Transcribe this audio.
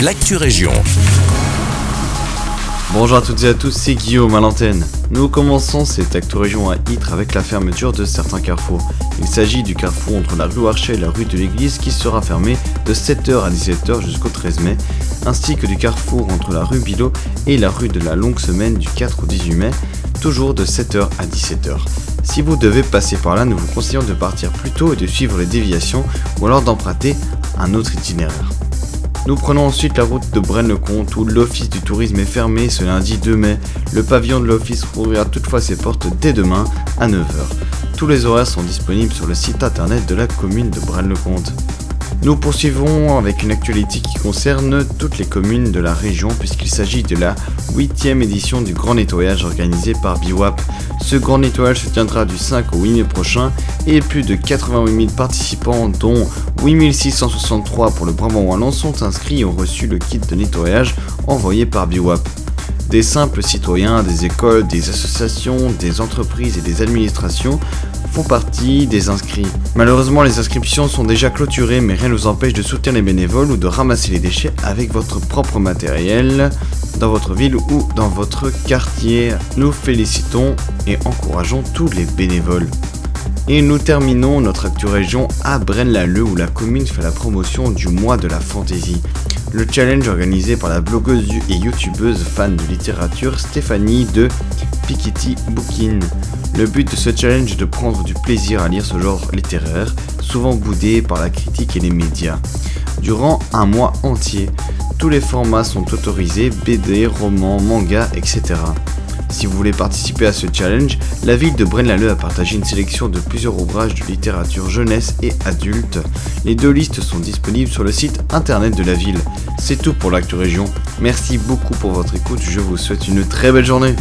l'actu région. Bonjour à toutes et à tous, c'est Guillaume à l'antenne. Nous commençons cette Actu Région à Ytre avec la fermeture de certains carrefours. Il s'agit du carrefour entre la rue Archet et la rue de l'église qui sera fermé de 7h à 17h jusqu'au 13 mai, ainsi que du carrefour entre la rue Bilot et la rue de la longue semaine du 4 au 18 mai, toujours de 7h à 17h. Si vous devez passer par là, nous vous conseillons de partir plus tôt et de suivre les déviations ou alors d'emprunter un autre itinéraire. Nous prenons ensuite la route de Braine-le-Comte où l'office du tourisme est fermé ce lundi 2 mai. Le pavillon de l'office rouvrira toutefois ses portes dès demain à 9h. Tous les horaires sont disponibles sur le site internet de la commune de Braine-le-Comte. Nous poursuivons avec une actualité qui concerne toutes les communes de la région puisqu'il s'agit de la 8 édition du grand nettoyage organisé par BIWAP. Ce grand nettoyage se tiendra du 5 au 8 mai prochain et plus de 88 000 participants dont 8 663 pour le Brabant Wallon sont inscrits et ont reçu le kit de nettoyage envoyé par BIWAP. Des simples citoyens, des écoles, des associations, des entreprises et des administrations font partie des inscrits. Malheureusement, les inscriptions sont déjà clôturées, mais rien ne vous empêche de soutenir les bénévoles ou de ramasser les déchets avec votre propre matériel dans votre ville ou dans votre quartier. Nous félicitons et encourageons tous les bénévoles. Et nous terminons notre actu région à Braine-l'Alleud où la commune fait la promotion du mois de la fantaisie. Le challenge organisé par la blogueuse et youtubeuse fan de littérature Stéphanie de Piketty Bookin. Le but de ce challenge est de prendre du plaisir à lire ce genre littéraire, souvent boudé par la critique et les médias. Durant un mois entier, tous les formats sont autorisés, BD, romans, manga, etc. Si vous voulez participer à ce challenge, la ville de Braine-l'Alleud a partagé une sélection de plusieurs ouvrages de littérature jeunesse et adulte. Les deux listes sont disponibles sur le site internet de la ville. C'est tout pour l'actu région. Merci beaucoup pour votre écoute, je vous souhaite une très belle journée.